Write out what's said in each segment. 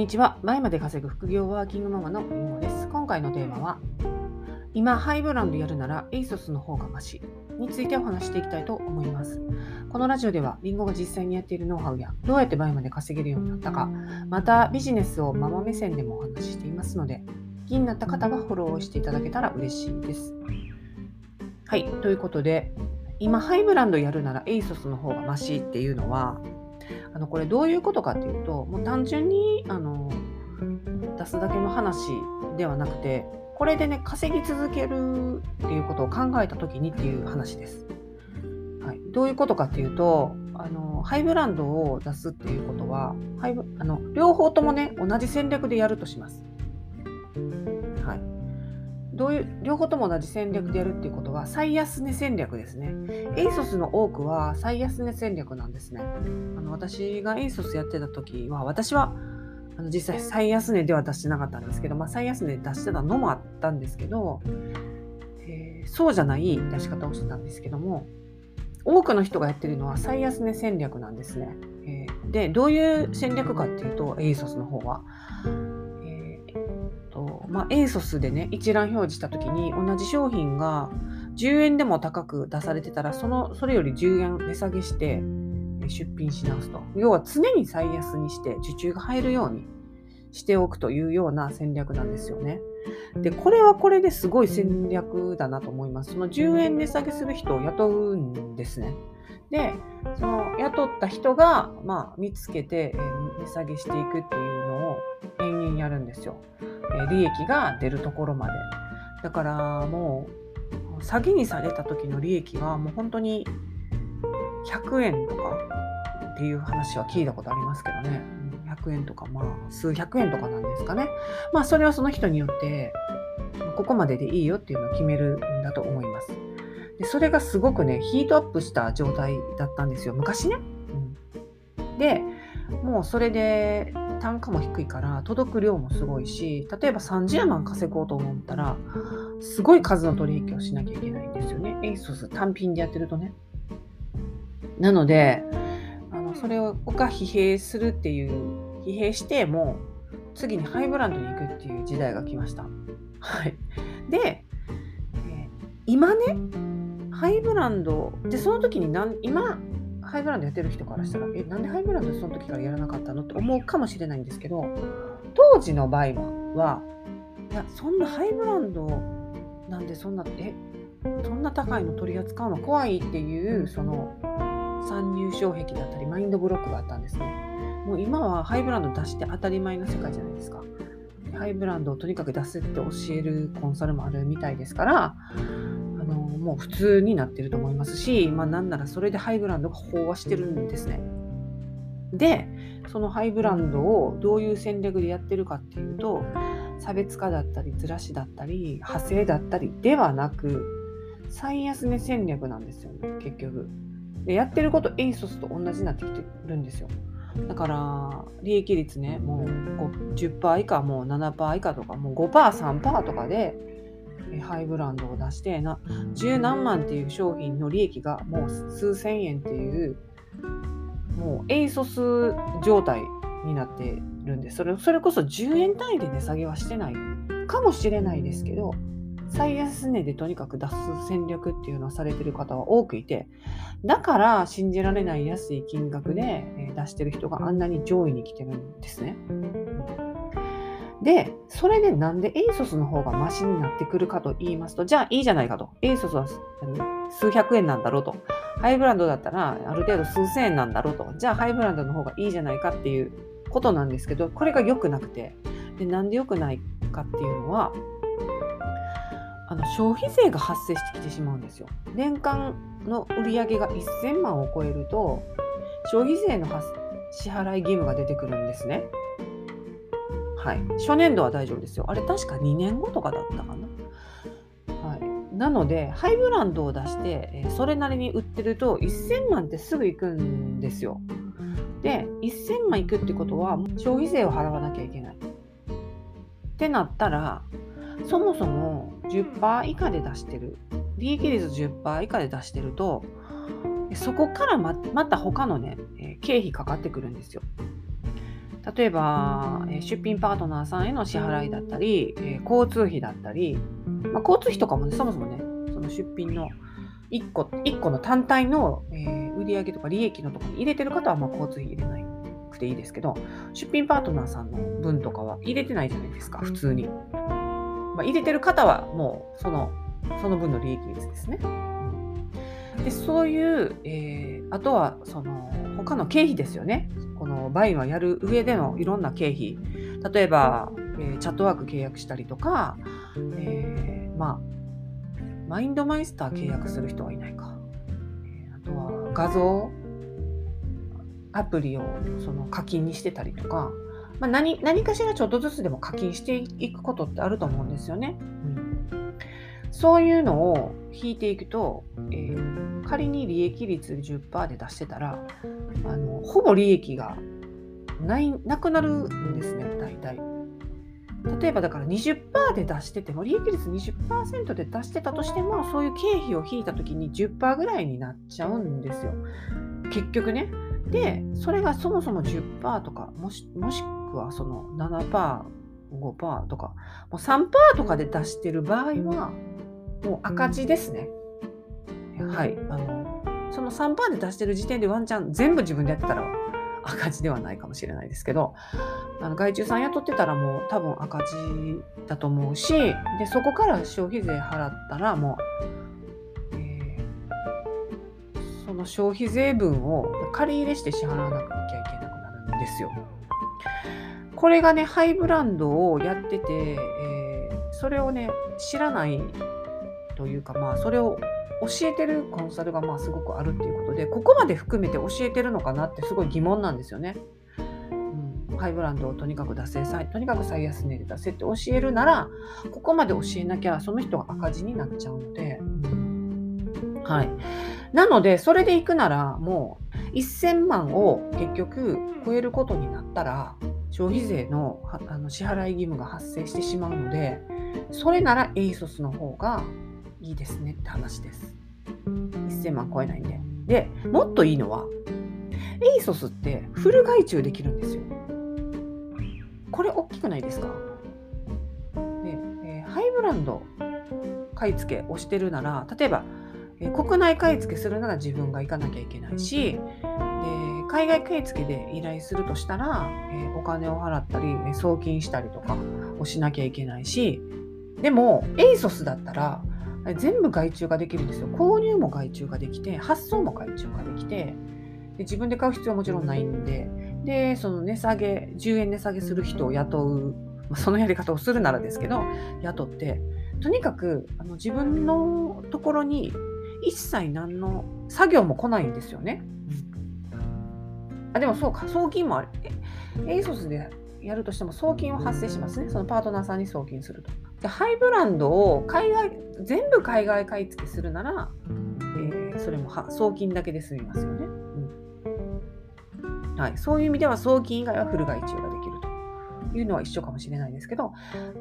にちは。前まで稼ぐ副業ワーキングママのりんごです。今回のテーマは、今ハイブランドやるなら ASOS の方がマシについてお話していきたいと思います。このラジオではりんごが実際にやっているノウハウやどうやって倍まで稼げるようになったか、またビジネスをママ目線でもお話ししていますので、気になった方はフォローしていただけたら嬉しいです。はい、ということで、今ハイブランドやるなら ASOS の方がマシっていうのは、あのこれどういうことかっていうともう単純にあの出すだけの話ではなくてこれでね稼ぎ続けるっていうことを考えた時にっていう話です。はい、どういうことかっていうとあのハイブランドを出すっていうことはハイブあの両方ともね同じ戦略でやるとします。どういう両方とも同じ戦略でやるっていうことは最安値戦略ですね。ASOS の多くは最安値戦略なんですね。あの私が ASOS やってた時は私はあの実際最安値では出してなかったんですけど、まあ、最安値出してたのもあったんですけど、えー、そうじゃない出し方をしてたんですけども多くの人がやってるのは最安値戦略なんですね。えー、でどういう戦略かっていうと ASOS の方は。まあ、ASOS でね一覧表示した時に同じ商品が10円でも高く出されてたらそのそれより10円値下げして出品し直すと。要は常に最安にして受注が入るようにしておくというような戦略なんですよね。でこれはこれですごい戦略だなと思います。その10円値下げする人を雇うんですね。でその雇った人が、まあ、見つけてえ、値下げしていくっていうのを延々やるんですよ。え利益が出るところまで。だからもう詐欺にされた時の利益はもう本当に100円とかっていう話は聞いたことありますけどね。100円とかまあ数百円とかなんですかね。まあそれはその人によってここまででいいよっていうのを決めるんだと思います。でそれがすごくねヒートアップした状態だったんですよ昔ね。うん、でもうそれで単価も低いから届く量もすごいし例えば30万稼ごうと思ったらすごい数の取引をしなきゃいけないんですよね。ASOS 単品でやってるとね。なのであのそれをが疲弊するっていう疲弊してもう次にハイブランドに行くっていう時代が来ました。はい、で、えー、今ねハイブランドでその時になん今ハイブランドやってる人からしたら、え、なんでハイブランドその時からやらなかったのって思うかもしれないんですけど、当時の場合は、いや、そんなハイブランドなんでそんな、え、そんな高いの取り扱うの怖いっていう、その、参入障壁だったり、マインドブロックがあったんですね。もう今はハイブランド出して当たり前の世界じゃないですか。ハイブランドをとにかく出せって教えるコンサルもあるみたいですから、あのもう普通になってると思いますし、まあ、なんならそれでハイブランドが飽和してるんですね。で、そのハイブランドをどういう戦略でやってるかっていうと、差別化だったり、ずらしだったり、派生だったりではなく、最安値戦略なんですよね、結局。で、やってること、ASOS と同じになってきてるんですよ。だから、利益率ね、もう10%以下、もう7%以下とか、もう5%、3%とかで、ハイブランドを出してな十何万っていう商品の利益がもう数千円っていうもう ASOS 状態になってるんでそれそれこそ10円単位で値下げはしてないかもしれないですけど最安値でとにかく出す戦略っていうのをされてる方は多くいてだから信じられない安い金額で出してる人があんなに上位に来てるんですね。で、それでなんで ASOS の方がマシになってくるかと言いますと、じゃあいいじゃないかと。ASOS は数百円なんだろうと。ハイブランドだったらある程度数千円なんだろうと。じゃあハイブランドの方がいいじゃないかっていうことなんですけど、これが良くなくて。で、なんで良くないかっていうのは、あの消費税が発生してきてしまうんですよ。年間の売り上げが1000万を超えると、消費税の支払い義務が出てくるんですね。はい、初年度は大丈夫ですよ。あれ確か2年後とかだったかな。はい、なのでハイブランドを出してそれなりに売ってると1000万ってすぐ行くんですよ。で1000万いくってことは消費税を払わなきゃいけない。ってなったらそもそも10%以下で出してる。利益率10%以下で出してるとそこからままた他のね経費かかってくるんですよ。例えば、え出品パートナーさんへの支払いだったり、え交通費だったり、まあ、交通費とかもねそもそもねその出品の1個 ,1 個の単体の、えー、売上とか利益のところに入れてる方はまあ交通費入れないくていいですけど出品パートナーさんの分とかは入れてないじゃないですか普通に、まあ、入れてる方はもうそのその分の利益率ですね。でそういう、えー、あとはその他の経費ですよね。このバインはやる上でのいろんな経費。例えば、えー、チャットワーク契約したりとか、えー、まあマインドマイスター契約する人はいないか、えあとは画像アプリをその課金にしてたりとか、まあ何、何かしらちょっとずつでも課金していくことってあると思うんですよね。うん、そういうのを引いていくと、えー、仮に利益率10%で出してたらあのほぼ利益がないなくなるんですね大体。例えばだから20%で出してても利益率20%で出してたとしてもそういう経費を引いた時に10%ぐらいになっちゃうんですよ結局ねでそれがそもそも10%とかもしもしくはその7%、5%とかもう3%とかで出してる場合はもう赤字ですね。はい。あのその3%で出してる時点でワンチャン全部自分でやってたら赤字ではないかもしれないですけどあの外注さん雇ってたらもう多分赤字だと思うしでそこから消費税払ったらもうえ、その消費税分を借り入れして支払わなきゃいけなくなるんですよ。これがね、ハイブランドをやってて、えー、それをね、知らないというか、まあ、それを教えてるコンサルがまあすごくあるっていうことで、ここまで含めて教えてるのかなってすごい疑問なんですよね。うん、ハイブランドをとにかく出せ、とにかく最安値で出せって教えるなら、ここまで教えなきゃその人が赤字になっちゃうので、はい。なので、それで行くなら、もう1000万を結局超えることになったら、消費税のあの支払い義務が発生してしまうので、それなら ASOS の方がいいですねって話です。1000万超えないんで。で、もっといいのは、ASOS ってフル外注できるんですよ。これ大きくないですか？で、えー、ハイブランド買い付けをしてるなら、例えばえ国内買い付けするなら自分が行かなきゃいけないし、海外買い付けで依頼するとしたら、えお金を払ったり、送金したりとかをしなきゃいけないし、でも、ASOS だったら、全部外注ができるんですよ。購入も外注ができて、発送も外注ができて、で自分で買う必要はもちろんないんで、で、その値下げ、10円値下げする人を雇うま、そのやり方をするならですけど、雇って、とにかくあの自分のところに一切何の作業も来ないんですよね。あでもそうか、送金もある。エイソスでやるとしても送金は発生しますね。そのパートナーさんに送金すると。でハイブランドを海外、全部海外買い付けするなら、えー、それも送金だけで済みますよね、うん。はい。そういう意味では送金以外はフル外注ができると。いうのは一緒かもしれないですけど、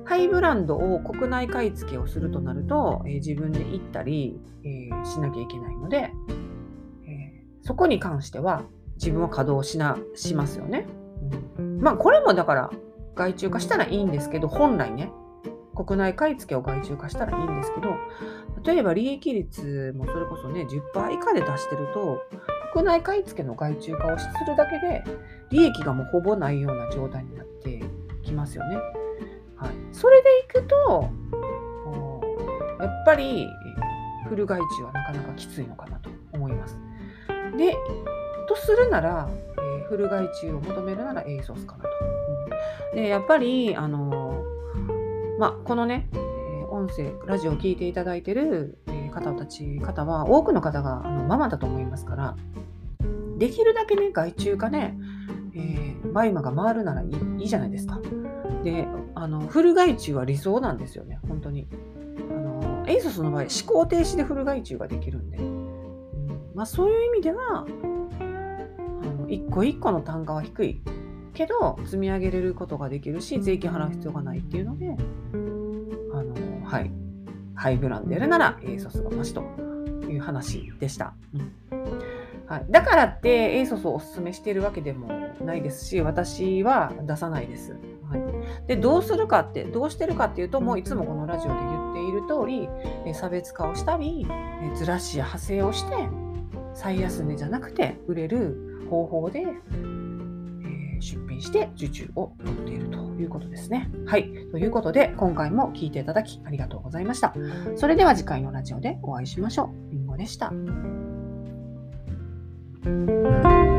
ハイブランドを国内買い付けをするとなると、えー、自分で行ったり、えー、しなきゃいけないので、えー、そこに関しては自分は稼働しなしますよね。まあこれもだから外注化したらいいんですけど、本来ね、国内買い付けを外注化したらいいんですけど、例えば利益率もそれこそね、10%以下で出してると、国内買い付けの外注化をするだけで、利益がもうほぼないような状態になってきますよね。はい、それでいくと、やっぱりフル外注はなかなかきついのかなと思います。で、とするなら、えー、フル外注を求めるなら ASOS かなと。うん、で、やっぱり、あのー、まあ、このね、えー、音声、ラジオを聴いていただいてる、え方たち、方は、多くの方があのママだと思いますから、できるだけね、外注かね、え、マイマが回るならいいいいじゃないですか。で、あの、フル外注は理想なんですよね、本当に。あの、エイソスの場合、思考停止でフル外注ができるんで、うん、まあそういう意味では、一個一個の単価は低いけど、積み上げれることができるし、税金払う必要がないっていうので、あの、はい。ハイブランドやるなら、エイソスがマシという話でした。うんはい、だからって ASOS をおすすめしているわけでもないですし、私は出さないです。はい、でどうするかって、どうしてるかっていうと、もういつもこのラジオで言っている通り、差別化をしたり、ずらしや派生をして、最安値じゃなくて売れる方法で、え出品して受注を取っているということですね。はい。ということで、今回も聞いていただきありがとうございました。それでは次回のラジオでお会いしましょう。りんごでした。Thank you.